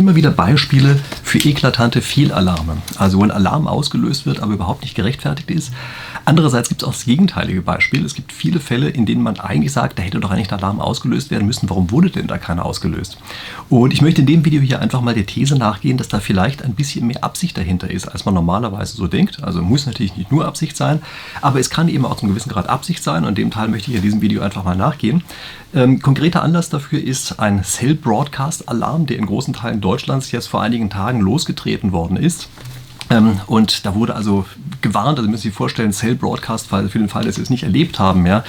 immer wieder Beispiele für eklatante Fehlalarme. Also wo ein Alarm ausgelöst wird, aber überhaupt nicht gerechtfertigt ist. Andererseits gibt es auch das gegenteilige Beispiel. Es gibt viele Fälle, in denen man eigentlich sagt, da hätte doch eigentlich ein Alarm ausgelöst werden müssen. Warum wurde denn da keiner ausgelöst? Und ich möchte in dem Video hier einfach mal der These nachgehen, dass da vielleicht ein bisschen mehr Absicht dahinter ist, als man normalerweise so denkt. Also muss natürlich nicht nur Absicht sein, aber es kann eben auch zum gewissen Grad Absicht sein. Und dem Teil möchte ich in diesem Video einfach mal nachgehen. Ähm, konkreter Anlass dafür ist ein Cell Broadcast Alarm, der in großen Teilen Deutschlands jetzt vor einigen Tagen losgetreten worden ist. Ähm, und da wurde also gewarnt, also müssen Sie sich vorstellen, Cell Broadcast, für den Fall, dass Sie es nicht erlebt haben, ja.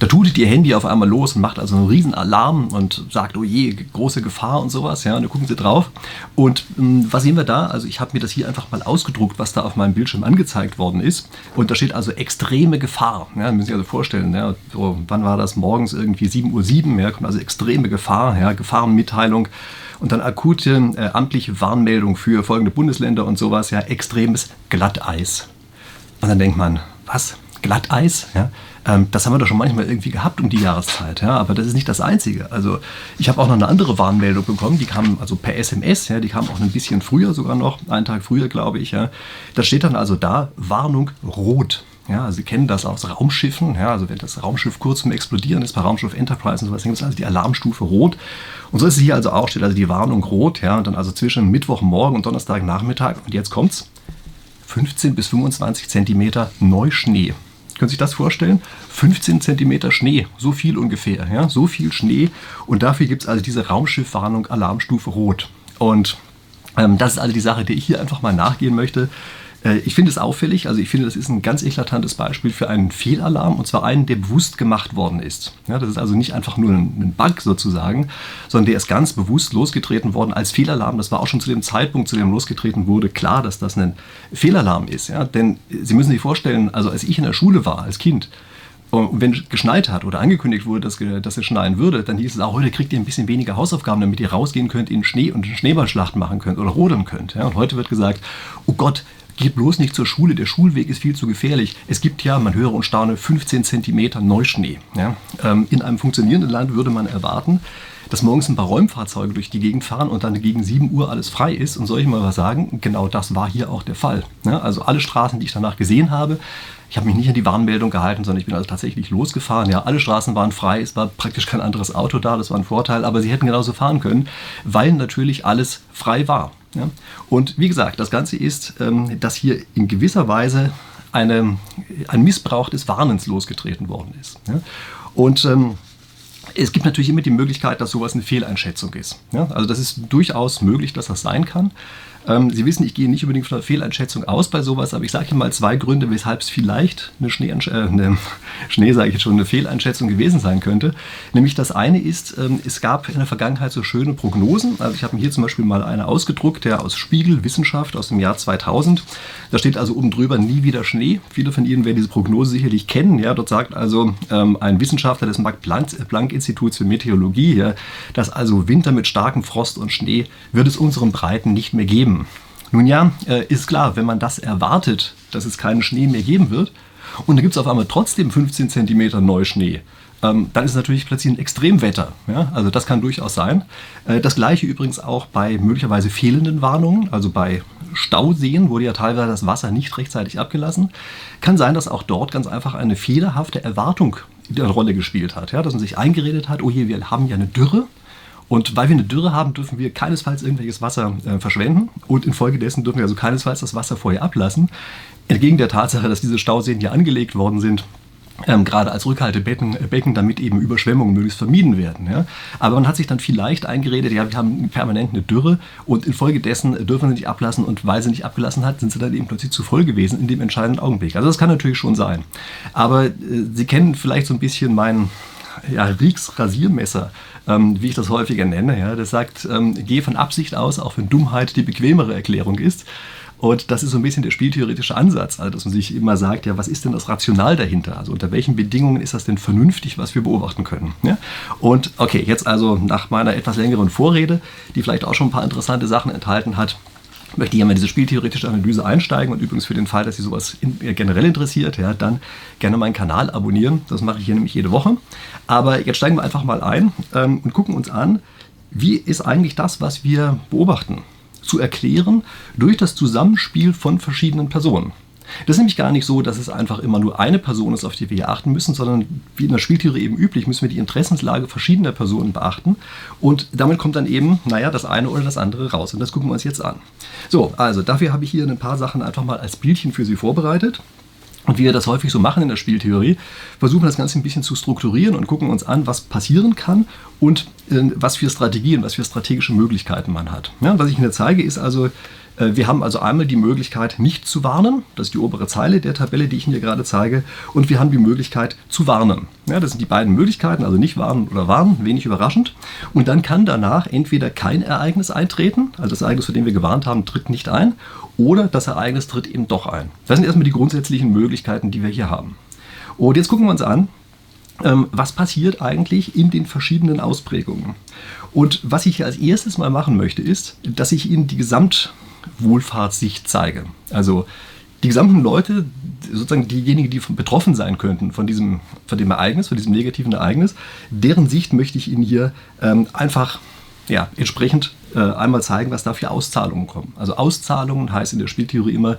Da tutet Ihr Handy auf einmal los und macht also einen riesen Alarm und sagt, oh je, große Gefahr und sowas, ja, und dann gucken Sie drauf. Und ähm, was sehen wir da? Also ich habe mir das hier einfach mal ausgedruckt, was da auf meinem Bildschirm angezeigt worden ist. Und da steht also extreme Gefahr. Ja, müssen Sie sich also vorstellen, ja, so, wann war das? Morgens irgendwie 7.07 Uhr, ja, kommt also extreme Gefahr, ja, Gefahrenmitteilung und dann akute äh, amtliche Warnmeldung für folgende Bundesländer und sowas, ja, extremes Glatteis. Und dann denkt man, was? Glatteis? Ja? Ähm, das haben wir doch schon manchmal irgendwie gehabt um die Jahreszeit, ja, aber das ist nicht das Einzige. Also ich habe auch noch eine andere Warnmeldung bekommen, die kam also per SMS, ja, die kam auch ein bisschen früher sogar noch, einen Tag früher, glaube ich. Ja. Da steht dann also da, Warnung rot. Ja, Sie kennen das aus Raumschiffen. Ja, also wenn das Raumschiff kurz zum Explodieren ist, bei Raumschiff Enterprise und sowas, dann gibt es also die Alarmstufe Rot. Und so ist es hier also auch, steht also die Warnung Rot. Ja, und dann also zwischen Mittwochmorgen und Donnerstagnachmittag. Und jetzt kommt's. 15 bis 25 Zentimeter Neuschnee. Können Sie sich das vorstellen? 15 Zentimeter Schnee, so viel ungefähr. Ja? So viel Schnee. Und dafür gibt es also diese Raumschiffwarnung Alarmstufe Rot. Und ähm, das ist also die Sache, der ich hier einfach mal nachgehen möchte. Äh, ich finde es auffällig, also ich finde, das ist ein ganz eklatantes Beispiel für einen Fehlalarm und zwar einen, der bewusst gemacht worden ist. Ja, das ist also nicht einfach nur ein Bug sozusagen, sondern der ist ganz bewusst losgetreten worden als Fehlalarm. Das war auch schon zu dem Zeitpunkt, zu dem losgetreten wurde, klar, dass das ein Fehlalarm ist. Ja? Denn Sie müssen sich vorstellen, also als ich in der Schule war, als Kind, und wenn geschneit hat oder angekündigt wurde, dass, dass es schneien würde, dann hieß es auch, heute kriegt ihr ein bisschen weniger Hausaufgaben, damit ihr rausgehen könnt in Schnee und Schneeballschlacht machen könnt oder rodeln könnt. Ja? Und heute wird gesagt, oh Gott, Geht bloß nicht zur Schule, der Schulweg ist viel zu gefährlich. Es gibt ja, man höre und staune, 15 Zentimeter Neuschnee. Ja? Ähm, in einem funktionierenden Land würde man erwarten, dass morgens ein paar Räumfahrzeuge durch die Gegend fahren und dann gegen 7 Uhr alles frei ist. Und soll ich mal was sagen? Genau das war hier auch der Fall. Ja? Also alle Straßen, die ich danach gesehen habe, ich habe mich nicht an die Warnmeldung gehalten, sondern ich bin also tatsächlich losgefahren. Ja, alle Straßen waren frei, es war praktisch kein anderes Auto da, das war ein Vorteil, aber sie hätten genauso fahren können, weil natürlich alles frei war. Ja? Und wie gesagt, das Ganze ist, ähm, dass hier in gewisser Weise eine, ein Missbrauch des Warnens losgetreten worden ist. Ja? Und ähm, es gibt natürlich immer die Möglichkeit, dass sowas eine Fehleinschätzung ist. Ja? Also das ist durchaus möglich, dass das sein kann. Ähm, Sie wissen, ich gehe nicht unbedingt von einer Fehleinschätzung aus bei sowas, aber ich sage Ihnen mal zwei Gründe, weshalb es vielleicht eine äh, eine Schnee sage ich jetzt schon, eine Fehleinschätzung gewesen sein könnte. Nämlich das eine ist, ähm, es gab in der Vergangenheit so schöne Prognosen. Also ich habe mir hier zum Beispiel mal eine ausgedruckt, der aus Spiegel Wissenschaft aus dem Jahr 2000. Da steht also oben drüber nie wieder Schnee. Viele von Ihnen werden diese Prognose sicherlich kennen. Ja, dort sagt also ähm, ein Wissenschaftler des Max-Planck-Instituts für Meteorologie, ja, dass also Winter mit starkem Frost und Schnee wird es unseren Breiten nicht mehr geben. Nun ja, äh, ist klar, wenn man das erwartet, dass es keinen Schnee mehr geben wird, und dann gibt es auf einmal trotzdem 15 cm Neuschnee, ähm, dann ist es natürlich plötzlich ein Extremwetter. Ja? Also das kann durchaus sein. Äh, das gleiche übrigens auch bei möglicherweise fehlenden Warnungen, also bei Stauseen wurde ja teilweise das Wasser nicht rechtzeitig abgelassen. Kann sein, dass auch dort ganz einfach eine fehlerhafte Erwartung eine Rolle gespielt hat. Ja? Dass man sich eingeredet hat, oh je, wir haben ja eine Dürre und weil wir eine Dürre haben, dürfen wir keinesfalls irgendwelches Wasser äh, verschwenden und infolgedessen dürfen wir also keinesfalls das Wasser vorher ablassen. Entgegen der Tatsache, dass diese Stauseen hier angelegt worden sind, ähm, gerade als Rückhaltebecken, äh, Becken, damit eben Überschwemmungen möglichst vermieden werden. Ja? Aber man hat sich dann vielleicht eingeredet, ja, wir haben permanent eine Dürre und infolgedessen dürfen sie nicht ablassen und weil sie nicht abgelassen hat, sind sie dann eben plötzlich zu voll gewesen in dem entscheidenden Augenblick. Also das kann natürlich schon sein. Aber äh, Sie kennen vielleicht so ein bisschen meinen ja, Rieks Rasiermesser, ähm, wie ich das häufiger nenne. Ja, das sagt, ähm, gehe von Absicht aus, auch wenn Dummheit die bequemere Erklärung ist. Und das ist so ein bisschen der spieltheoretische Ansatz, also dass man sich immer sagt, ja, was ist denn das Rational dahinter? Also unter welchen Bedingungen ist das denn vernünftig, was wir beobachten können? Ja? Und okay, jetzt also nach meiner etwas längeren Vorrede, die vielleicht auch schon ein paar interessante Sachen enthalten hat, möchte jemand diese spieltheoretische Analyse einsteigen und übrigens für den Fall, dass Sie sowas in, äh, generell interessiert, ja, dann gerne meinen Kanal abonnieren. Das mache ich hier nämlich jede Woche. Aber jetzt steigen wir einfach mal ein ähm, und gucken uns an, wie ist eigentlich das, was wir beobachten, zu erklären durch das Zusammenspiel von verschiedenen Personen. Das ist nämlich gar nicht so, dass es einfach immer nur eine Person ist, auf die wir hier achten müssen, sondern wie in der Spieltheorie eben üblich, müssen wir die Interessenslage verschiedener Personen beachten. Und damit kommt dann eben, naja, das eine oder das andere raus. Und das gucken wir uns jetzt an. So, also dafür habe ich hier ein paar Sachen einfach mal als Bildchen für Sie vorbereitet. Und wie wir das häufig so machen in der Spieltheorie, versuchen wir das Ganze ein bisschen zu strukturieren und gucken uns an, was passieren kann und äh, was für Strategien, was für strategische Möglichkeiten man hat. Ja, was ich Ihnen zeige, ist also wir haben also einmal die Möglichkeit, nicht zu warnen. Das ist die obere Zeile der Tabelle, die ich Ihnen hier gerade zeige. Und wir haben die Möglichkeit zu warnen. Ja, das sind die beiden Möglichkeiten, also nicht warnen oder warnen, wenig überraschend. Und dann kann danach entweder kein Ereignis eintreten, also das Ereignis, vor dem wir gewarnt haben, tritt nicht ein, oder das Ereignis tritt eben doch ein. Das sind erstmal die grundsätzlichen Möglichkeiten, die wir hier haben. Und jetzt gucken wir uns an, ähm, was passiert eigentlich in den verschiedenen Ausprägungen. Und was ich hier als erstes mal machen möchte, ist, dass ich Ihnen die Gesamt Wohlfahrtssicht zeige. Also die gesamten Leute, sozusagen diejenigen, die betroffen sein könnten von diesem, von dem Ereignis, von diesem negativen Ereignis, deren Sicht möchte ich Ihnen hier ähm, einfach ja, entsprechend äh, einmal zeigen, was da für Auszahlungen kommen. Also Auszahlungen heißt in der Spieltheorie immer,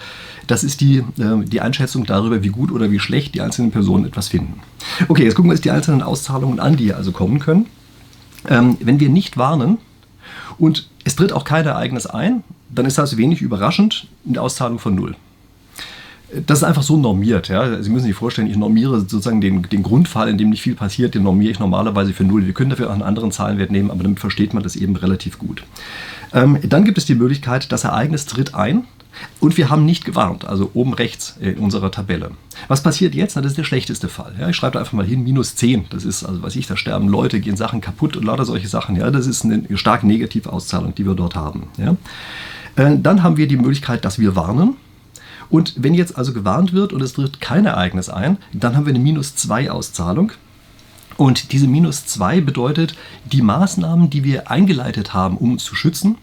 das ist die, äh, die Einschätzung darüber, wie gut oder wie schlecht die einzelnen Personen etwas finden. Okay, jetzt gucken wir uns die einzelnen Auszahlungen an, die hier also kommen können. Ähm, wenn wir nicht warnen und es tritt auch kein Ereignis ein, dann ist das wenig überraschend eine Auszahlung von null. Das ist einfach so normiert. Ja. Sie müssen sich vorstellen, ich normiere sozusagen den, den Grundfall, in dem nicht viel passiert, den normiere ich normalerweise für null. Wir können dafür auch einen anderen Zahlenwert nehmen, aber damit versteht man das eben relativ gut. Ähm, dann gibt es die Möglichkeit, das Ereignis tritt ein und wir haben nicht gewarnt, also oben rechts in unserer Tabelle. Was passiert jetzt? Na, das ist der schlechteste Fall. Ja, ich schreibe da einfach mal hin, minus 10. Das ist, also weiß ich, da sterben Leute, gehen Sachen kaputt und lauter solche Sachen. Ja, das ist eine stark negative Auszahlung, die wir dort haben. Ja. Äh, dann haben wir die Möglichkeit, dass wir warnen. Und wenn jetzt also gewarnt wird und es tritt kein Ereignis ein, dann haben wir eine minus 2 Auszahlung. Und diese minus 2 bedeutet, die Maßnahmen, die wir eingeleitet haben, um uns zu schützen,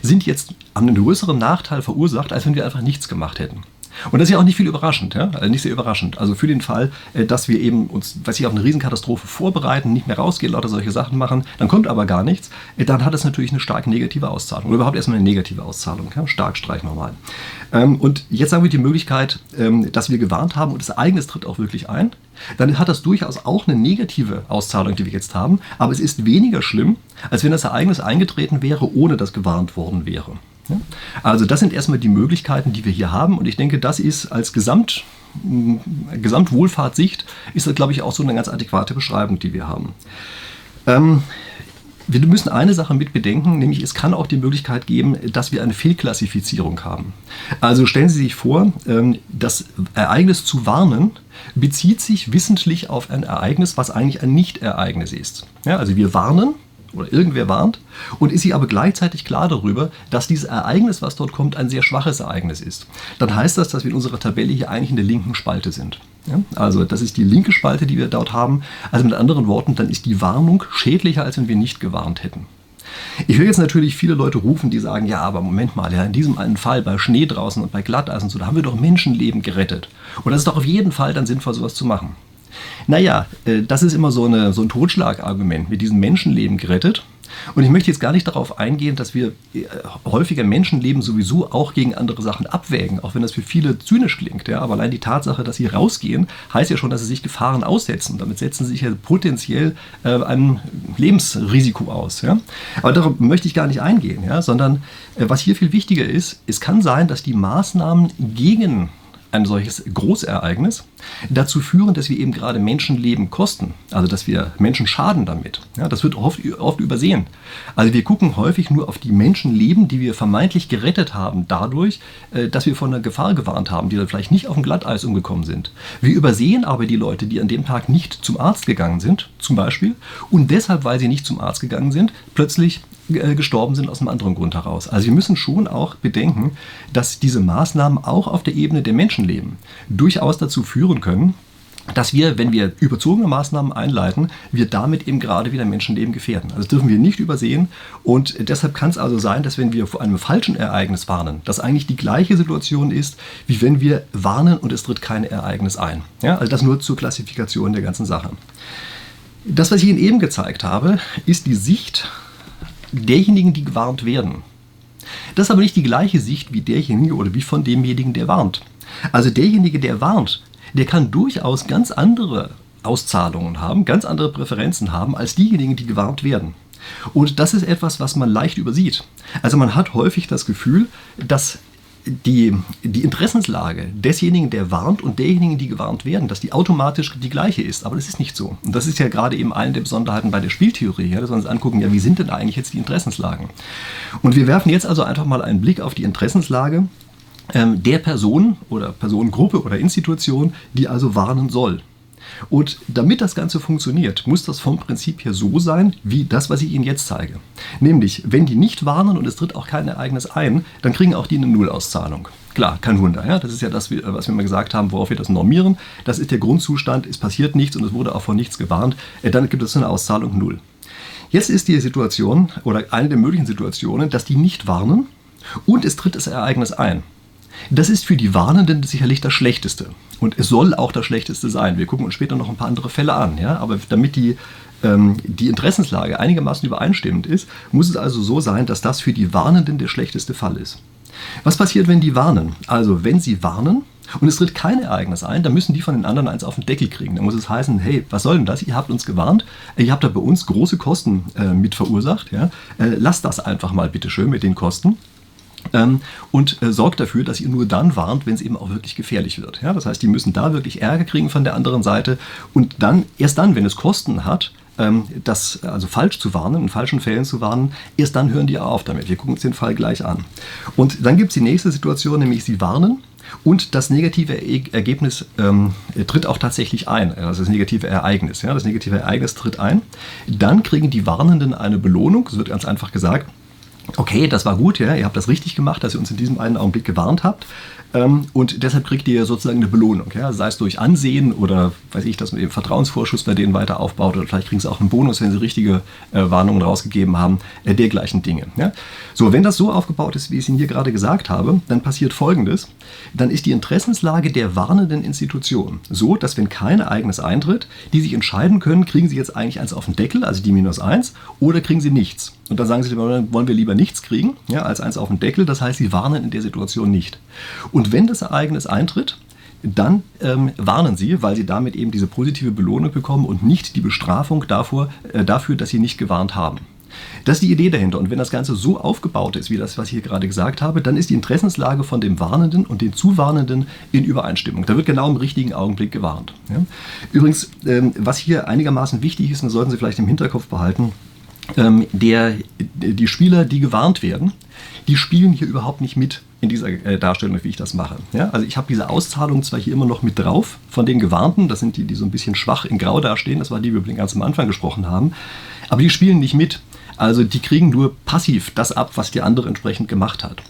sind jetzt einen größeren Nachteil verursacht, als wenn wir einfach nichts gemacht hätten. Und das ist ja auch nicht viel überraschend, ja? also nicht sehr überraschend. Also für den Fall, äh, dass wir eben uns, weiß ich, auf eine Riesenkatastrophe vorbereiten, nicht mehr rausgehen, lauter solche Sachen machen, dann kommt aber gar nichts, äh, dann hat es natürlich eine stark negative Auszahlung. Oder überhaupt erstmal eine negative Auszahlung. Ja? Stark streich nochmal. Ähm, und jetzt haben wir die Möglichkeit, ähm, dass wir gewarnt haben und das Ereignis tritt auch wirklich ein. Dann hat das durchaus auch eine negative Auszahlung, die wir jetzt haben, aber es ist weniger schlimm, als wenn das Ereignis eingetreten wäre, ohne dass gewarnt worden wäre. Also das sind erstmal die Möglichkeiten, die wir hier haben und ich denke, das ist als Gesamt, Gesamtwohlfahrtssicht, ist das, glaube ich, auch so eine ganz adäquate Beschreibung, die wir haben. Ähm, wir müssen eine Sache mit bedenken, nämlich es kann auch die Möglichkeit geben, dass wir eine Fehlklassifizierung haben. Also stellen Sie sich vor, ähm, das Ereignis zu warnen bezieht sich wissentlich auf ein Ereignis, was eigentlich ein Nicht-Ereignis ist. Ja, also wir warnen, oder irgendwer warnt und ist sich aber gleichzeitig klar darüber, dass dieses Ereignis, was dort kommt, ein sehr schwaches Ereignis ist. Dann heißt das, dass wir in unserer Tabelle hier eigentlich in der linken Spalte sind. Ja? Also das ist die linke Spalte, die wir dort haben. Also mit anderen Worten, dann ist die Warnung schädlicher, als wenn wir nicht gewarnt hätten. Ich will jetzt natürlich viele Leute rufen, die sagen, ja, aber Moment mal, ja, in diesem einen Fall bei Schnee draußen und bei Glatteis und so, da haben wir doch Menschenleben gerettet. Und das ist doch auf jeden Fall dann sinnvoll, sowas zu machen. Naja, äh, das ist immer so, eine, so ein Totschlagargument mit diesem Menschenleben gerettet. Und ich möchte jetzt gar nicht darauf eingehen, dass wir äh, häufiger Menschenleben sowieso auch gegen andere Sachen abwägen, auch wenn das für viele zynisch klingt. Ja? Aber allein die Tatsache, dass sie rausgehen, heißt ja schon, dass sie sich Gefahren aussetzen. Damit setzen sie sich ja potenziell äh, einem Lebensrisiko aus. Ja? Aber darauf möchte ich gar nicht eingehen, ja? sondern äh, was hier viel wichtiger ist, es kann sein, dass die Maßnahmen gegen ein solches Großereignis dazu führen, dass wir eben gerade Menschenleben kosten, also dass wir Menschen schaden damit. Ja, das wird oft, oft übersehen. Also wir gucken häufig nur auf die Menschenleben, die wir vermeintlich gerettet haben, dadurch, äh, dass wir von einer Gefahr gewarnt haben, die dann vielleicht nicht auf dem Glatteis umgekommen sind. Wir übersehen aber die Leute, die an dem Tag nicht zum Arzt gegangen sind, zum Beispiel, und deshalb, weil sie nicht zum Arzt gegangen sind, plötzlich gestorben sind aus einem anderen Grund heraus. Also wir müssen schon auch bedenken, dass diese Maßnahmen auch auf der Ebene der Menschenleben durchaus dazu führen können, dass wir, wenn wir überzogene Maßnahmen einleiten, wir damit eben gerade wieder Menschenleben gefährden. Also das dürfen wir nicht übersehen und deshalb kann es also sein, dass wenn wir vor einem falschen Ereignis warnen, das eigentlich die gleiche Situation ist, wie wenn wir warnen und es tritt kein Ereignis ein. Ja, also das nur zur Klassifikation der ganzen Sache. Das, was ich Ihnen eben gezeigt habe, ist die Sicht derjenigen, die gewarnt werden. Das ist aber nicht die gleiche Sicht wie derjenige oder wie von demjenigen, der warnt. Also derjenige, der warnt, der kann durchaus ganz andere Auszahlungen haben, ganz andere Präferenzen haben als diejenigen, die gewarnt werden. Und das ist etwas, was man leicht übersieht. Also man hat häufig das Gefühl, dass die, die Interessenslage desjenigen, der warnt und derjenigen, die gewarnt werden, dass die automatisch die gleiche ist. Aber das ist nicht so. Und das ist ja gerade eben eine der Besonderheiten bei der Spieltheorie, ja, dass wir uns angucken, ja, wie sind denn eigentlich jetzt die Interessenslagen? Und wir werfen jetzt also einfach mal einen Blick auf die Interessenslage ähm, der Person oder Personengruppe oder Institution, die also warnen soll. Und damit das Ganze funktioniert, muss das vom Prinzip her so sein, wie das, was ich Ihnen jetzt zeige. Nämlich, wenn die nicht warnen und es tritt auch kein Ereignis ein, dann kriegen auch die eine Nullauszahlung. Klar, kein Wunder. Ja? Das ist ja das, was wir mal gesagt haben, worauf wir das normieren. Das ist der Grundzustand, es passiert nichts und es wurde auch vor nichts gewarnt. Äh, dann gibt es eine Auszahlung Null. Jetzt ist die Situation oder eine der möglichen Situationen, dass die nicht warnen und es tritt das Ereignis ein. Das ist für die Warnenden sicherlich das Schlechteste. Und es soll auch das Schlechteste sein. Wir gucken uns später noch ein paar andere Fälle an. Ja? Aber damit die, ähm, die Interessenslage einigermaßen übereinstimmend ist, muss es also so sein, dass das für die Warnenden der schlechteste Fall ist. Was passiert, wenn die warnen? Also, wenn sie warnen und es tritt kein Ereignis ein, dann müssen die von den anderen eins auf den Deckel kriegen. Dann muss es heißen, hey, was soll denn das? Ihr habt uns gewarnt, ihr habt da bei uns große Kosten äh, mit verursacht. Ja? Äh, lasst das einfach mal bitte schön mit den Kosten. Ähm, und äh, sorgt dafür, dass ihr nur dann warnt, wenn es eben auch wirklich gefährlich wird. Ja, das heißt, die müssen da wirklich Ärger kriegen von der anderen Seite und dann, erst dann, wenn es Kosten hat, ähm, das also falsch zu warnen, in falschen Fällen zu warnen, erst dann hören die auf damit. Wir gucken uns den Fall gleich an. Und dann gibt es die nächste Situation, nämlich sie warnen und das negative Ergebnis ähm, tritt auch tatsächlich ein, also das negative Ereignis. Ja, das negative Ereignis tritt ein. Dann kriegen die Warnenden eine Belohnung, es wird ganz einfach gesagt, okay, das war gut, ja, ihr habt das richtig gemacht, dass ihr uns in diesem einen Augenblick gewarnt habt. Ähm, und deshalb kriegt ihr sozusagen eine Belohnung, ja, sei es durch Ansehen oder weiß ich, dass man eben Vertrauensvorschuss bei denen weiter aufbaut oder vielleicht kriegen sie auch einen Bonus, wenn sie richtige äh, Warnungen rausgegeben haben, äh, dergleichen Dinge. Ja. So, wenn das so aufgebaut ist, wie ich es Ihnen hier gerade gesagt habe, dann passiert Folgendes. Dann ist die Interessenslage der warnenden Institution so, dass wenn kein Ereignis eintritt, die sich entscheiden können, kriegen sie jetzt eigentlich eins auf den Deckel, also die minus eins, oder kriegen sie nichts. Und dann sagen sie, wollen wir lieber nichts kriegen, ja, als eins auf den Deckel. Das heißt, sie warnen in der Situation nicht. Und wenn das Ereignis eintritt, dann ähm, warnen sie, weil sie damit eben diese positive Belohnung bekommen und nicht die Bestrafung davor, äh, dafür, dass sie nicht gewarnt haben. Das ist die Idee dahinter. Und wenn das Ganze so aufgebaut ist, wie das, was ich hier gerade gesagt habe, dann ist die Interessenslage von dem Warnenden und den Zuwarnenden in Übereinstimmung. Da wird genau im richtigen Augenblick gewarnt. Ja? Übrigens, ähm, was hier einigermaßen wichtig ist, und das sollten Sie vielleicht im Hinterkopf behalten, ähm, der, die Spieler, die gewarnt werden, die spielen hier überhaupt nicht mit in dieser äh, Darstellung, wie ich das mache. Ja? Also ich habe diese Auszahlung zwar hier immer noch mit drauf von den Gewarnten, das sind die, die so ein bisschen schwach in Grau dastehen, das war die, die wir ganz am Anfang gesprochen haben, aber die spielen nicht mit. Also die kriegen nur passiv das ab, was die andere entsprechend gemacht hat.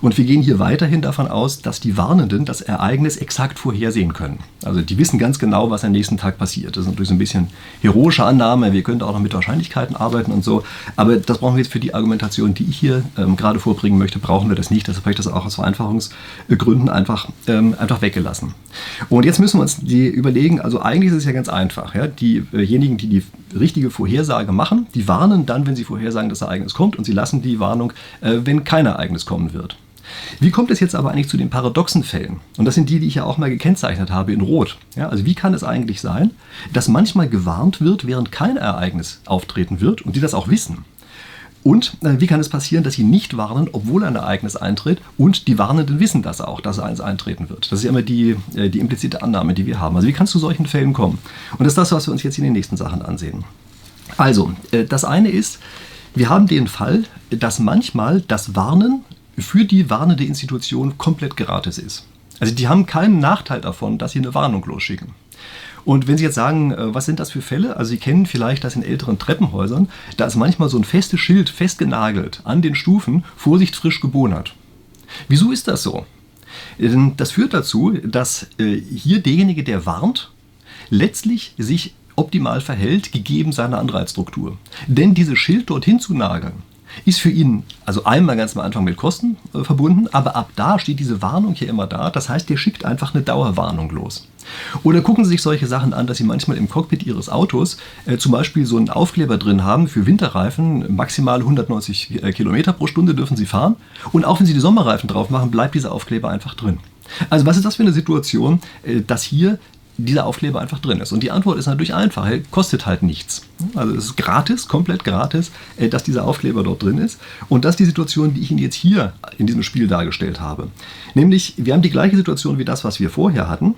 Und wir gehen hier weiterhin davon aus, dass die Warnenden das Ereignis exakt vorhersehen können. Also die wissen ganz genau, was am nächsten Tag passiert. Das ist natürlich so ein bisschen heroische Annahme. Wir können auch noch mit Wahrscheinlichkeiten arbeiten und so. Aber das brauchen wir jetzt für die Argumentation, die ich hier ähm, gerade vorbringen möchte, brauchen wir das nicht. Deshalb habe ich das auch aus Vereinfachungsgründen einfach, ähm, einfach weggelassen. Und jetzt müssen wir uns die überlegen, also eigentlich ist es ja ganz einfach. Ja? Diejenigen, die die richtige Vorhersage machen, die warnen dann, wenn sie vorhersagen, dass Ereignis kommt und sie lassen die Warnung, äh, wenn kein Ereignis kommen wird. Wie kommt es jetzt aber eigentlich zu den paradoxen Fällen? Und das sind die, die ich ja auch mal gekennzeichnet habe in Rot. Ja, also wie kann es eigentlich sein, dass manchmal gewarnt wird, während kein Ereignis auftreten wird und die das auch wissen? Und äh, wie kann es passieren, dass sie nicht warnen, obwohl ein Ereignis eintritt und die Warnenden wissen das auch, dass eins eintreten wird? Das ist ja immer die, äh, die implizite Annahme, die wir haben. Also wie kann es zu solchen Fällen kommen? Und das ist das, was wir uns jetzt in den nächsten Sachen ansehen. Also, äh, das eine ist, wir haben den Fall, dass manchmal das Warnen für die warnende Institution komplett gratis ist. Also die haben keinen Nachteil davon, dass sie eine Warnung losschicken. Und wenn Sie jetzt sagen, äh, was sind das für Fälle? Also Sie kennen vielleicht das in älteren Treppenhäusern, da ist manchmal so ein festes Schild festgenagelt an den Stufen, Vorsicht frisch gebonert. Wieso ist das so? Das führt dazu, dass äh, hier derjenige, der warnt, letztlich sich optimal verhält, gegeben seine Anreizstruktur. Denn dieses Schild dorthin zu nageln, ist für ihn also einmal ganz am Anfang mit Kosten äh, verbunden, aber ab da steht diese Warnung hier immer da. Das heißt, der schickt einfach eine Dauerwarnung los. Oder gucken Sie sich solche Sachen an, dass Sie manchmal im Cockpit Ihres Autos äh, zum Beispiel so einen Aufkleber drin haben für Winterreifen, maximal 190 äh, Kilometer pro Stunde dürfen Sie fahren. Und auch wenn Sie die Sommerreifen drauf machen, bleibt dieser Aufkleber einfach drin. Also was ist das für eine Situation, äh, dass hier dieser Aufkleber einfach drin ist? Und die Antwort ist natürlich einfach, er kostet halt nichts. Also es ist gratis, komplett gratis, äh, dass dieser Aufkleber dort drin ist. Und das ist die Situation, die ich Ihnen jetzt hier in diesem Spiel dargestellt habe. Nämlich, wir haben die gleiche Situation wie das, was wir vorher hatten.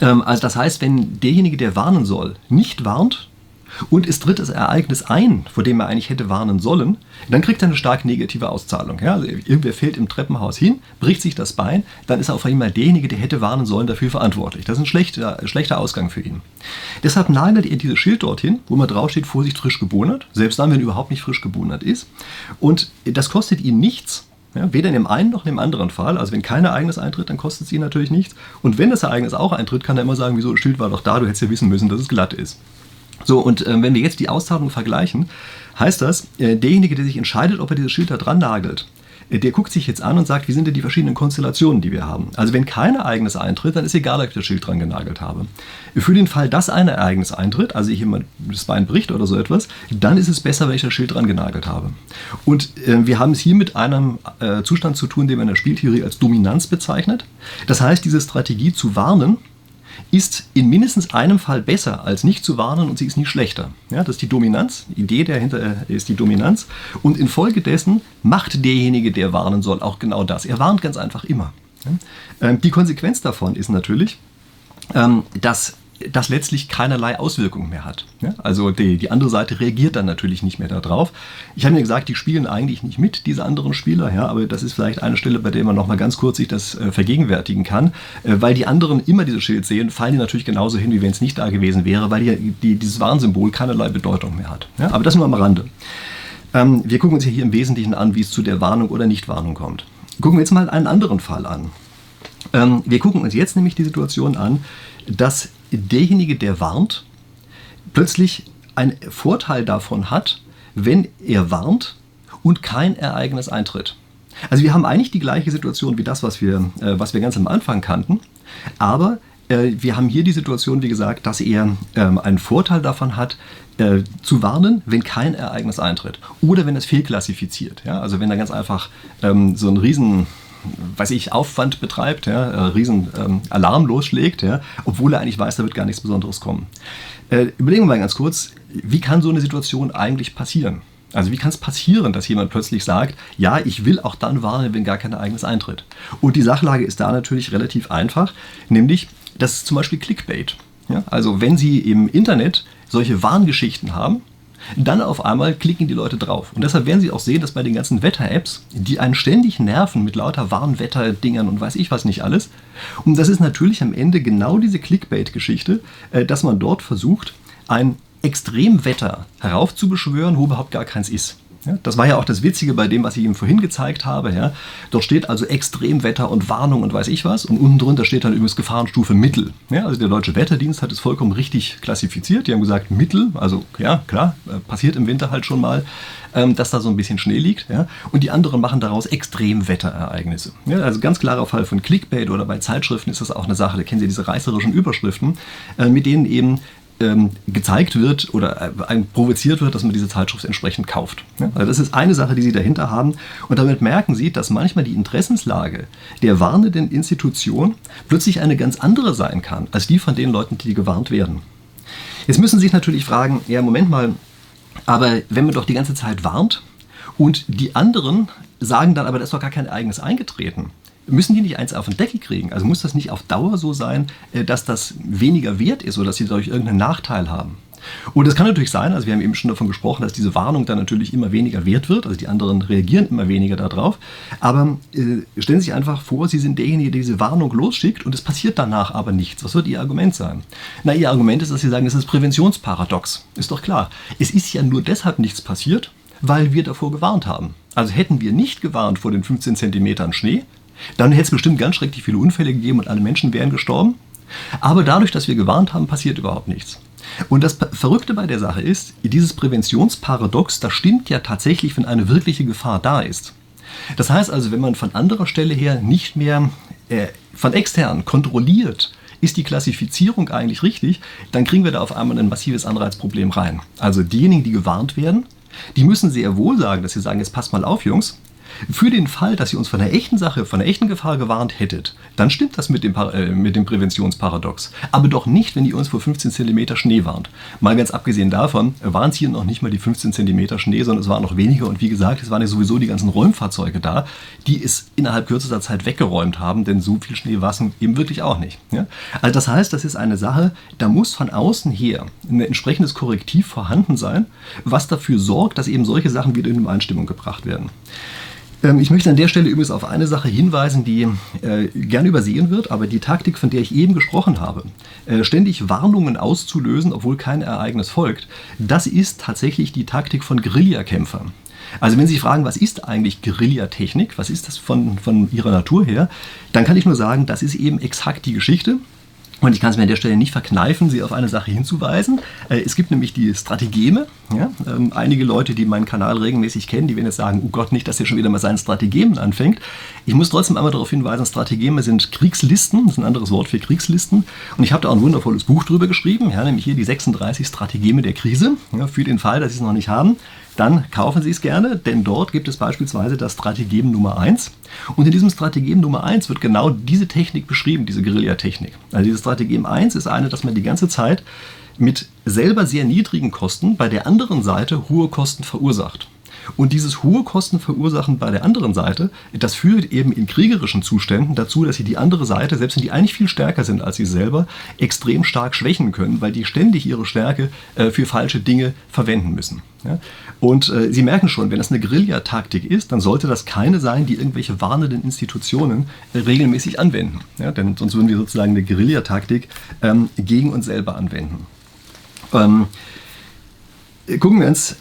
Ähm, also das heißt, wenn derjenige, der warnen soll, nicht warnt, und es tritt das Ereignis ein, vor dem er eigentlich hätte warnen sollen, dann kriegt er eine stark negative Auszahlung. Ja? Also irgendwer fällt im Treppenhaus hin, bricht sich das Bein, dann ist er auf einmal derjenige, der hätte warnen sollen, dafür verantwortlich. Das ist ein schlechter, schlechter Ausgang für ihn. Deshalb nagelt er dieses Schild dorthin, wo man draufsteht, Vorsicht frisch gebonert, selbst dann, wenn überhaupt nicht frisch gebonert ist. Und das kostet ihn nichts, ja, weder in dem einen noch in dem anderen Fall. Also wenn kein Ereignis eintritt, dann kostet es ihn natürlich nichts. Und wenn das Ereignis auch eintritt, kann er immer sagen, wieso, das Schild war doch da, du hättest ja wissen müssen, dass es glatt ist. So, und äh, wenn wir jetzt die Auszahlung vergleichen, heißt das, äh, derjenige, der sich entscheidet, ob er dieses Schild da dran nagelt, äh, der guckt sich jetzt an und sagt, wie sind denn die verschiedenen Konstellationen, die wir haben. Also wenn kein Ereignis eintritt, dann ist egal, ob ich das Schild dran genagelt habe. Für den Fall, dass ein Ereignis eintritt, also ich immer das Bein bricht oder so etwas, dann ist es besser, wenn ich das Schild dran genagelt habe. Und äh, wir haben es hier mit einem äh, Zustand zu tun, den man in der Spieltheorie als Dominanz bezeichnet. Das heißt, diese Strategie zu warnen, ist in mindestens einem Fall besser, als nicht zu warnen und sie ist nie schlechter. Ja, das ist die Dominanz. Die Idee dahinter ist die Dominanz. Und infolgedessen macht derjenige, der warnen soll, auch genau das. Er warnt ganz einfach immer. Ähm, die Konsequenz davon ist natürlich, ähm, dass das letztlich keinerlei Auswirkungen mehr hat. Also die, die, andere Seite reagiert dann natürlich nicht mehr darauf. Ich habe mir gesagt, die spielen eigentlich nicht mit, diese anderen Spieler, ja, aber das ist vielleicht eine Stelle, bei der man noch mal ganz kurz sich das äh, vergegenwärtigen kann, äh, weil die anderen immer dieses Schild sehen, fallen die natürlich genauso hin, wie wenn es nicht da gewesen wäre, weil die, die, dieses Warnsymbol keinerlei Bedeutung mehr hat. Ja? Aber das nur am Rande. Ähm, wir gucken uns hier im Wesentlichen an, wie es zu der Warnung oder Nichtwarnung kommt. Gucken wir jetzt mal einen anderen Fall an. Ähm, wir gucken uns jetzt nämlich die Situation an, dass derjenige, der warnt, plötzlich einen Vorteil davon hat, wenn er warnt und kein Ereignis eintritt. Also wir haben eigentlich die gleiche Situation wie das, was wir, äh, was wir ganz am Anfang kannten, aber äh, wir haben hier die Situation, wie gesagt, dass er ähm, einen Vorteil davon hat, äh, zu warnen, wenn kein Ereignis eintritt oder wenn es fehlklassifiziert. Ja? Also wenn er ganz einfach ähm, so einen riesen weiß ich, Aufwand betreibt, ja, äh, riesen ähm, Alarm losschlägt, ja, obwohl er eigentlich weiß, da wird gar nichts Besonderes kommen. Äh, überlegen wir mal ganz kurz, wie kann so eine Situation eigentlich passieren? Also wie kann es passieren, dass jemand plötzlich sagt, ja, ich will auch dann warnen, wenn gar kein Ereignis eintritt? Und die Sachlage ist da natürlich relativ einfach, nämlich das ist zum Beispiel Clickbait. Ja? Also wenn Sie im Internet solche Warngeschichten haben, dann auf einmal klicken die Leute drauf. Und deshalb werden Sie auch sehen, dass bei den ganzen Wetter-Apps, die einen ständig nerven mit lauter Warnwetter-Dingern und weiß ich was nicht alles, und das ist natürlich am Ende genau diese Clickbait-Geschichte, äh, dass man dort versucht, ein Extremwetter heraufzubeschwören, wo überhaupt gar keins ist. Ja, das war ja auch das Witzige bei dem, was ich Ihnen vorhin gezeigt habe. Ja. Dort steht also Extremwetter und Warnung und weiß ich was. Und unten drunter steht dann übrigens Gefahrenstufe Mittel. Ja, also der Deutsche Wetterdienst hat es vollkommen richtig klassifiziert. Die haben gesagt Mittel, also ja, klar, äh, passiert im Winter halt schon mal, ähm, dass da so ein bisschen Schnee liegt. Ja. Und die anderen machen daraus Extremwetterereignisse. Ja, also ganz klarer Fall von Clickbait oder bei Zeitschriften ist das auch eine Sache. Da kennen Sie diese reißerischen Überschriften, äh, mit denen eben ähm, gezeigt wird oder äh, provoziert wird, dass man diese Zeitschrift entsprechend kauft. Ja? Also das ist eine Sache, die Sie dahinter haben. Und damit merken Sie, dass manchmal die Interessenslage der warnenden Institution plötzlich eine ganz andere sein kann, als die von den Leuten, die gewarnt werden. Jetzt müssen Sie sich natürlich fragen, ja, Moment mal, aber wenn man doch die ganze Zeit warnt und die anderen sagen dann, aber da ist doch gar kein Ereignis eingetreten, müssen die nicht eins auf den Deckel kriegen? Also muss das nicht auf Dauer so sein, äh, dass das weniger wert ist oder dass sie dadurch irgendeinen Nachteil haben? Und es kann natürlich sein, also wir haben eben schon davon gesprochen, dass diese Warnung dann natürlich immer weniger wert wird, also die anderen reagieren immer weniger darauf. Aber äh, stellen Sie sich einfach vor, Sie sind derjenige, der diese Warnung losschickt und es passiert danach aber nichts. Was wird Ihr Argument sein? Na, Ihr Argument ist, dass Sie sagen, es ist Präventionsparadox. Ist doch klar. Es ist ja nur deshalb nichts passiert, weil wir davor gewarnt haben. Also hätten wir nicht gewarnt vor den 15 Zentimetern Schnee, dann hätte es bestimmt ganz schrecklich viele Unfälle gegeben und alle Menschen wären gestorben. Aber dadurch, dass wir gewarnt haben, passiert überhaupt nichts. Und das Verrückte bei der Sache ist, dieses Präventionsparadox, das stimmt ja tatsächlich, wenn eine wirkliche Gefahr da ist. Das heißt also, wenn man von anderer Stelle her nicht mehr äh, von extern kontrolliert, ist die Klassifizierung eigentlich richtig, dann kriegen wir da auf einmal ein massives Anreizproblem rein. Also diejenigen, die gewarnt werden, die müssen sehr wohl sagen, dass sie sagen, jetzt passt mal auf, Jungs, für den Fall, dass ihr uns von der echten Sache, von der echten Gefahr gewarnt hättet, dann stimmt das mit dem, äh, mit dem Präventionsparadox. Aber doch nicht, wenn ihr uns vor 15 cm Schnee warnt. Mal ganz abgesehen davon waren es hier noch nicht mal die 15 cm Schnee, sondern es waren noch weniger. Und wie gesagt, es waren ja sowieso die ganzen Räumfahrzeuge da, die es innerhalb kürzester Zeit weggeräumt haben, denn so viel Schnee war es eben wirklich auch nicht. Ja? Also das heißt, das ist eine Sache, da muss von außen her ein entsprechendes Korrektiv vorhanden sein, was dafür sorgt, dass eben solche Sachen wieder in Einstimmung gebracht werden. Ähm, ich möchte an der Stelle übrigens auf eine Sache hinweisen, die äh, gern übersehen wird, aber die Taktik, von der ich eben gesprochen habe, äh, ständig Warnungen auszulösen, obwohl kein Ereignis folgt, das ist tatsächlich die Taktik von Guerillakämpfern. Also wenn Sie sich fragen, was ist eigentlich Guerillatechnik, was ist das von, von ihrer Natur her, dann kann ich nur sagen, das ist eben exakt die Geschichte. Und ich kann es mir an der Stelle nicht verkneifen, Sie auf eine Sache hinzuweisen. Äh, es gibt nämlich die Strategeme. Ja? Ähm, einige Leute, die meinen Kanal regelmäßig kennen, die werden jetzt sagen, oh Gott, nicht, dass er schon wieder mal seinen Strategemen anfängt. Ich muss trotzdem einmal darauf hinweisen, Strategeme sind Kriegslisten, das ist ein anderes Wort für Kriegslisten. Und ich habe da auch ein wundervolles Buch drüber geschrieben, ja, nämlich hier die 36 Strategeme der Krise, ja, für den Fall, dass Sie es noch nicht haben dann kaufen Sie es gerne, denn dort gibt es beispielsweise das Strategem Nummer 1. Und in diesem Strategem Nummer 1 wird genau diese Technik beschrieben, diese Guerillatechnik. Also dieses Strategem 1 ist eine, dass man die ganze Zeit mit selber sehr niedrigen Kosten bei der anderen Seite hohe Kosten verursacht. Und dieses hohe Kosten verursachen bei der anderen Seite, das führt eben in kriegerischen Zuständen dazu, dass sie die andere Seite, selbst wenn die eigentlich viel stärker sind als sie selber, extrem stark schwächen können, weil die ständig ihre Stärke äh, für falsche Dinge verwenden müssen. Ja? Und äh, Sie merken schon, wenn das eine Guerillataktik ist, dann sollte das keine sein, die irgendwelche warnenden Institutionen äh, regelmäßig anwenden. Ja? Denn sonst würden wir sozusagen eine Guerillataktik ähm, gegen uns selber anwenden. Ähm, gucken wir uns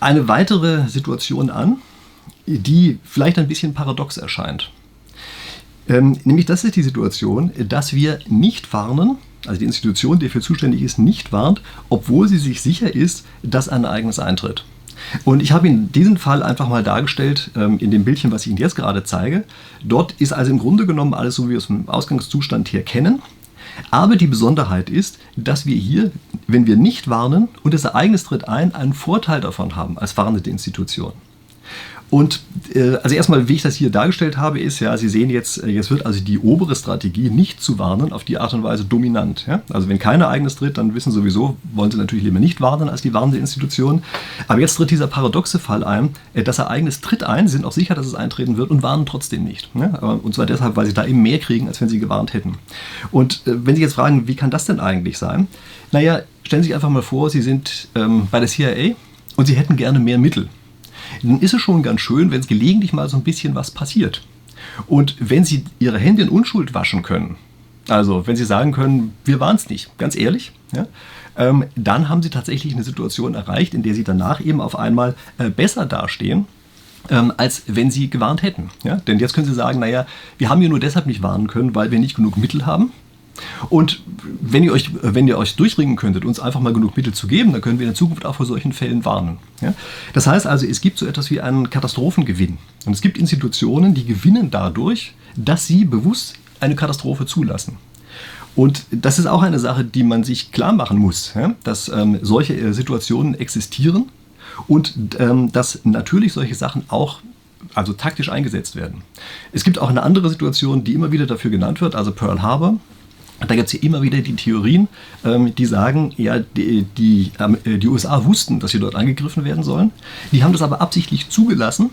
eine weitere Situation an, die vielleicht ein bisschen paradox erscheint. Ähm, nämlich das ist die Situation, dass wir nicht warnen, also die Institution, die dafür zuständig ist, nicht warnt, obwohl sie sich sicher ist, dass ein Ereignis eintritt. Und ich habe Ihnen diesen Fall einfach mal dargestellt ähm, in dem Bildchen, was ich Ihnen jetzt gerade zeige. Dort ist also im Grunde genommen alles so, wie wir es im Ausgangszustand hier kennen. Aber die Besonderheit ist, dass wir hier, wenn wir nicht warnen und das Ereignis tritt ein, einen Vorteil davon haben als warnende Institution. Und äh, also erstmal, wie ich das hier dargestellt habe, ist ja, Sie sehen jetzt, äh, jetzt wird also die obere Strategie nicht zu warnen auf die Art und Weise dominant. Ja? Also wenn kein Ereignis tritt, dann wissen sowieso, wollen Sie natürlich lieber nicht warnen als die warnende Institution. Aber jetzt tritt dieser paradoxe Fall ein, äh, das Ereignis tritt ein, Sie sind auch sicher, dass es eintreten wird und warnen trotzdem nicht. Ja? Und zwar deshalb, weil Sie da eben mehr kriegen, als wenn Sie gewarnt hätten. Und äh, wenn Sie jetzt fragen, wie kann das denn eigentlich sein? Naja, stellen Sie sich einfach mal vor, Sie sind ähm, bei der CIA und Sie hätten gerne mehr Mittel dann ist es schon ganz schön, wenn es gelegentlich mal so ein bisschen was passiert. Und wenn Sie Ihre Hände in Unschuld waschen können, also wenn Sie sagen können, wir waren es nicht, ganz ehrlich, ja, ähm, dann haben Sie tatsächlich eine Situation erreicht, in der Sie danach eben auf einmal äh, besser dastehen ähm, als wenn sie gewarnt hätten. Ja? Denn jetzt können sie sagen, naja, wir haben ja nur deshalb nicht warnen können, weil wir nicht genug Mittel haben. Und wenn ihr, euch, wenn ihr euch durchringen könntet, uns einfach mal genug Mittel zu geben, dann können wir in Zukunft auch vor solchen Fällen warnen. Ja? Das heißt also, es gibt so etwas wie einen Katastrophengewinn. Und es gibt Institutionen, die gewinnen dadurch, dass sie bewusst eine Katastrophe zulassen. Und das ist auch eine Sache, die man sich klar machen muss, ja? dass ähm, solche äh, Situationen existieren und ähm, dass natürlich solche Sachen auch also taktisch eingesetzt werden. Es gibt auch eine andere Situation, die immer wieder dafür genannt wird, also Pearl Harbor. Da gibt es ja immer wieder die Theorien, ähm, die sagen, ja, die, die, äh, die USA wussten, dass sie dort angegriffen werden sollen. Die haben das aber absichtlich zugelassen,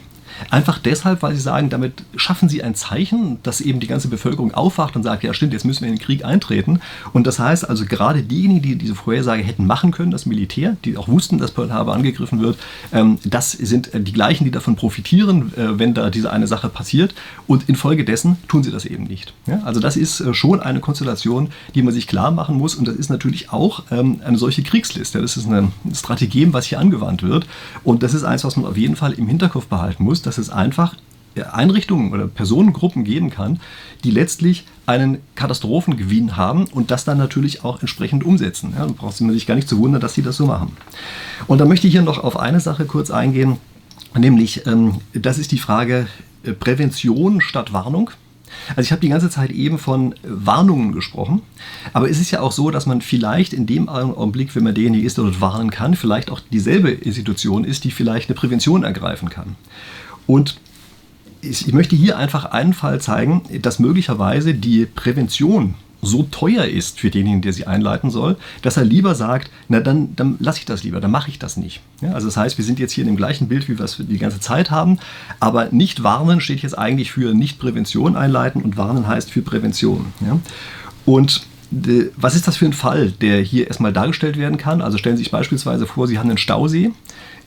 Einfach deshalb, weil sie sagen, damit schaffen sie ein Zeichen, dass eben die ganze Bevölkerung aufwacht und sagt, ja stimmt, jetzt müssen wir in den Krieg eintreten. Und das heißt also gerade diejenigen, die diese Vorhersage hätten machen können, das Militär, die auch wussten, dass Pearl Harbor angegriffen wird, ähm, das sind die gleichen, die davon profitieren, äh, wenn da diese eine Sache passiert. Und infolgedessen tun sie das eben nicht. Also das ist äh, schon eine Konstellation, die man sich klar machen muss. Und das ist natürlich auch ähm, eine solche Kriegsliste. Das ist ein Strategem, was hier angewandt wird. Und das ist eins, was man auf jeden Fall im Hinterkopf behalten muss dass es einfach Einrichtungen oder Personengruppen geben kann, die letztlich einen Katastrophengewinn haben und das dann natürlich auch entsprechend umsetzen. Ja, da braucht man sich gar nicht zu wundern, dass sie das so machen. Und da möchte ich hier noch auf eine Sache kurz eingehen, nämlich ähm, das ist die Frage äh, Prävention statt Warnung. Also ich habe die ganze Zeit eben von Warnungen gesprochen, aber es ist ja auch so, dass man vielleicht in dem Augenblick, wenn man derjenige ist, der dort warnen kann, vielleicht auch dieselbe Institution ist, die vielleicht eine Prävention ergreifen kann. Und ich möchte hier einfach einen Fall zeigen, dass möglicherweise die Prävention so teuer ist für denjenigen, der sie einleiten soll, dass er lieber sagt, na dann, dann lasse ich das lieber, dann mache ich das nicht. Ja, also das heißt, wir sind jetzt hier in dem gleichen Bild, wie wir es die ganze Zeit haben, aber nicht warnen steht jetzt eigentlich für nicht Prävention einleiten und warnen heißt für Prävention. Ja? Und äh, was ist das für ein Fall, der hier erstmal dargestellt werden kann? Also stellen Sie sich beispielsweise vor, Sie haben einen Stausee,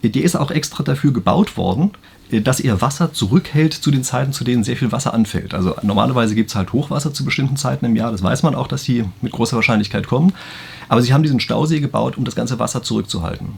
der ist auch extra dafür gebaut worden, dass er Wasser zurückhält zu den Zeiten, zu denen sehr viel Wasser anfällt. Also normalerweise gibt es halt Hochwasser zu bestimmten Zeiten im Jahr, das weiß man auch, dass die mit großer Wahrscheinlichkeit kommen. Aber sie haben diesen Stausee gebaut, um das ganze Wasser zurückzuhalten.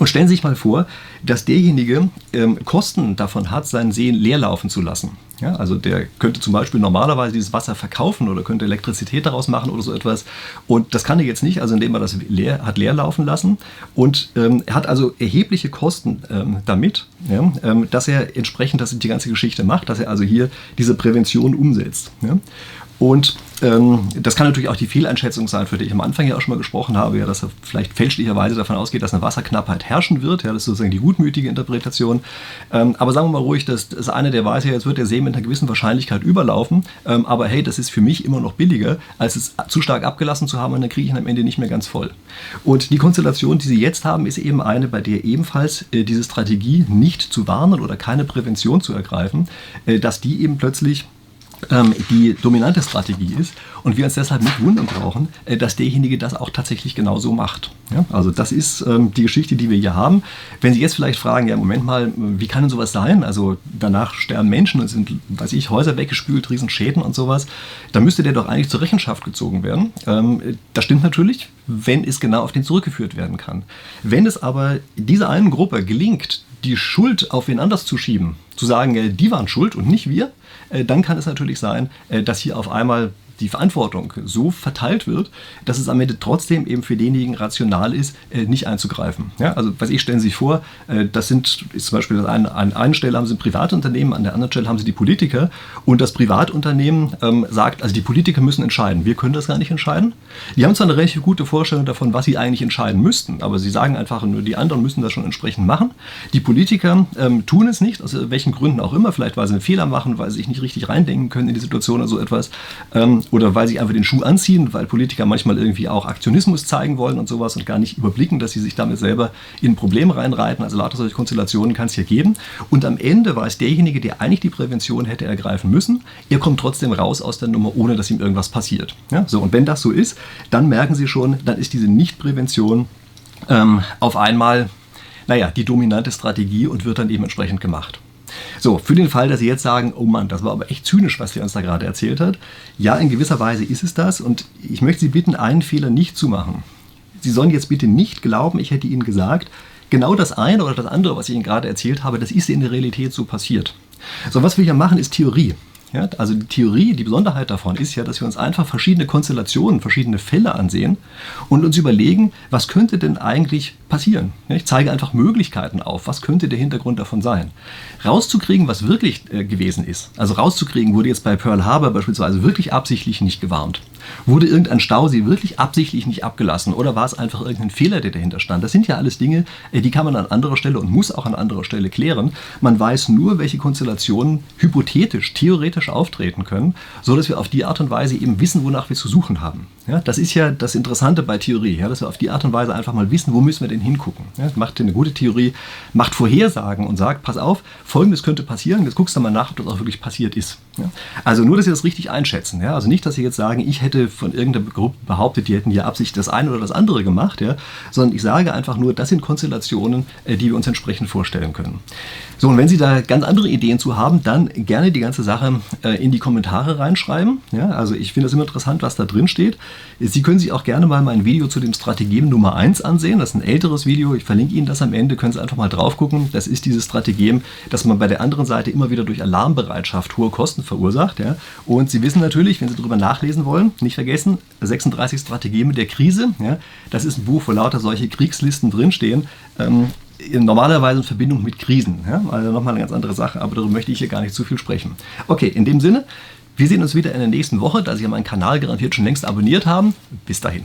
Und stellen Sie sich mal vor, dass derjenige ähm, Kosten davon hat, seinen See leer laufen zu lassen. Ja, also der könnte zum Beispiel normalerweise dieses Wasser verkaufen oder könnte Elektrizität daraus machen oder so etwas. Und das kann er jetzt nicht, also indem er das leer, hat leer laufen lassen. Und ähm, er hat also erhebliche Kosten ähm, damit, ja, ähm, dass er entsprechend das die ganze Geschichte macht, dass er also hier diese Prävention umsetzt. Ja. Und ähm, das kann natürlich auch die Fehleinschätzung sein, für die ich am Anfang ja auch schon mal gesprochen habe, ja, dass er vielleicht fälschlicherweise davon ausgeht, dass eine Wasserknappheit herrschen wird. Ja, das ist sozusagen die gutmütige Interpretation. Ähm, aber sagen wir mal ruhig, das, das eine, der weiß ja, jetzt wird der See mit einer gewissen Wahrscheinlichkeit überlaufen. Ähm, aber hey, das ist für mich immer noch billiger, als es zu stark abgelassen zu haben und dann kriege ich ihn am Ende nicht mehr ganz voll. Und die Konstellation, die Sie jetzt haben, ist eben eine, bei der ebenfalls äh, diese Strategie nicht zu warnen oder keine Prävention zu ergreifen, äh, dass die eben plötzlich ähm, die dominante Strategie ist und wir uns deshalb nicht wundern brauchen, äh, dass derjenige das auch tatsächlich genauso macht. Ja? Also das ist ähm, die Geschichte, die wir hier haben. Wenn Sie jetzt vielleicht fragen, ja Moment mal, wie kann denn sowas sein? Also danach sterben Menschen und sind, weiß ich, Häuser weggespült, Riesenschäden und sowas, dann müsste der doch eigentlich zur Rechenschaft gezogen werden. Ähm, das stimmt natürlich, wenn es genau auf den zurückgeführt werden kann. Wenn es aber dieser einen Gruppe gelingt, die Schuld auf wen anders zu schieben, zu sagen, äh, die waren schuld und nicht wir, dann kann es natürlich sein, äh, dass hier auf einmal die Verantwortung so verteilt wird, dass es am Ende trotzdem eben für denjenigen rational ist, äh, nicht einzugreifen. Ja, also was ich stellen Sie sich vor, äh, das sind zum Beispiel an, an einer Stelle haben Sie ein Privatunternehmen, an der anderen Stelle haben Sie die Politiker und das Privatunternehmen ähm, sagt, also die Politiker müssen entscheiden, wir können das gar nicht entscheiden. Die haben zwar eine relativ gute Vorstellung davon, was sie eigentlich entscheiden müssten, aber sie sagen einfach nur, die anderen müssen das schon entsprechend machen. Die Politiker ähm, tun es nicht, aus welchen Gründen auch immer, vielleicht weil sie einen Fehler machen, weil sie sich nicht richtig reindenken können in die Situation oder so etwas. Ähm, oder weil sie einfach den Schuh anziehen, weil Politiker manchmal irgendwie auch Aktionismus zeigen wollen und sowas und gar nicht überblicken, dass sie sich damit selber in Probleme reinreiten. Also lauter solche Konstellationen kann es hier geben. Und am Ende weiß derjenige, der eigentlich die Prävention hätte ergreifen müssen, er kommt trotzdem raus aus der Nummer, ohne dass ihm irgendwas passiert. Ja, so, und wenn das so ist, dann merken Sie schon, dann ist diese Nichtprävention ähm, auf einmal, naja, die dominante Strategie und wird dann eben entsprechend gemacht. So, für den Fall, dass Sie jetzt sagen, oh Mann, das war aber echt zynisch, was der uns da gerade erzählt hat. Ja, in gewisser Weise ist es das und ich möchte Sie bitten, einen Fehler nicht zu machen. Sie sollen jetzt bitte nicht glauben, ich hätte Ihnen gesagt, genau das eine oder das andere, was ich Ihnen gerade erzählt habe, das ist in der Realität so passiert. So, was wir hier machen, ist Theorie. Ja, also die Theorie, die Besonderheit davon ist ja, dass wir uns einfach verschiedene Konstellationen, verschiedene Fälle ansehen und uns überlegen, was könnte denn eigentlich passieren. Ich zeige einfach Möglichkeiten auf, was könnte der Hintergrund davon sein. Rauszukriegen, was wirklich äh, gewesen ist, also rauszukriegen, wurde jetzt bei Pearl Harbor beispielsweise wirklich absichtlich nicht gewarnt. Wurde irgendein Stausee wirklich absichtlich nicht abgelassen oder war es einfach irgendein Fehler, der dahinter stand? Das sind ja alles Dinge, äh, die kann man an anderer Stelle und muss auch an anderer Stelle klären. Man weiß nur, welche Konstellationen hypothetisch, theoretisch auftreten können, so dass wir auf die Art und Weise eben wissen, wonach wir zu suchen haben. Ja, das ist ja das Interessante bei Theorie, ja, dass wir auf die Art und Weise einfach mal wissen, wo müssen wir denn hingucken. Ja, macht eine gute Theorie, macht Vorhersagen und sagt, pass auf, folgendes könnte passieren, jetzt guckst du mal nach, ob das auch wirklich passiert ist. Ja. Also nur, dass Sie das richtig einschätzen. Ja. Also nicht, dass Sie jetzt sagen, ich hätte von irgendeiner Gruppe behauptet, die hätten hier Absicht das eine oder das andere gemacht, ja, sondern ich sage einfach nur, das sind Konstellationen, äh, die wir uns entsprechend vorstellen können. So, und wenn Sie da ganz andere Ideen zu haben, dann gerne die ganze Sache äh, in die Kommentare reinschreiben. Ja, also ich finde es immer interessant, was da drin steht. Sie können sich auch gerne mal mein Video zu dem Strategem Nummer 1 ansehen. Das ist ein älteres Video. Ich verlinke Ihnen das am Ende. Können Sie einfach mal drauf gucken. Das ist dieses Strategem, das man bei der anderen Seite immer wieder durch Alarmbereitschaft hohe Kosten verursacht. Ja. Und Sie wissen natürlich, wenn Sie darüber nachlesen wollen, nicht vergessen, 36 Strategeme der Krise. Ja. Das ist ein Buch, wo lauter solche Kriegslisten drinstehen. Ähm, normalerweise in Verbindung mit Krisen. Ja? Also nochmal eine ganz andere Sache, aber darüber möchte ich hier gar nicht zu viel sprechen. Okay, in dem Sinne, wir sehen uns wieder in der nächsten Woche, da Sie meinen Kanal garantiert schon längst abonniert haben. Bis dahin.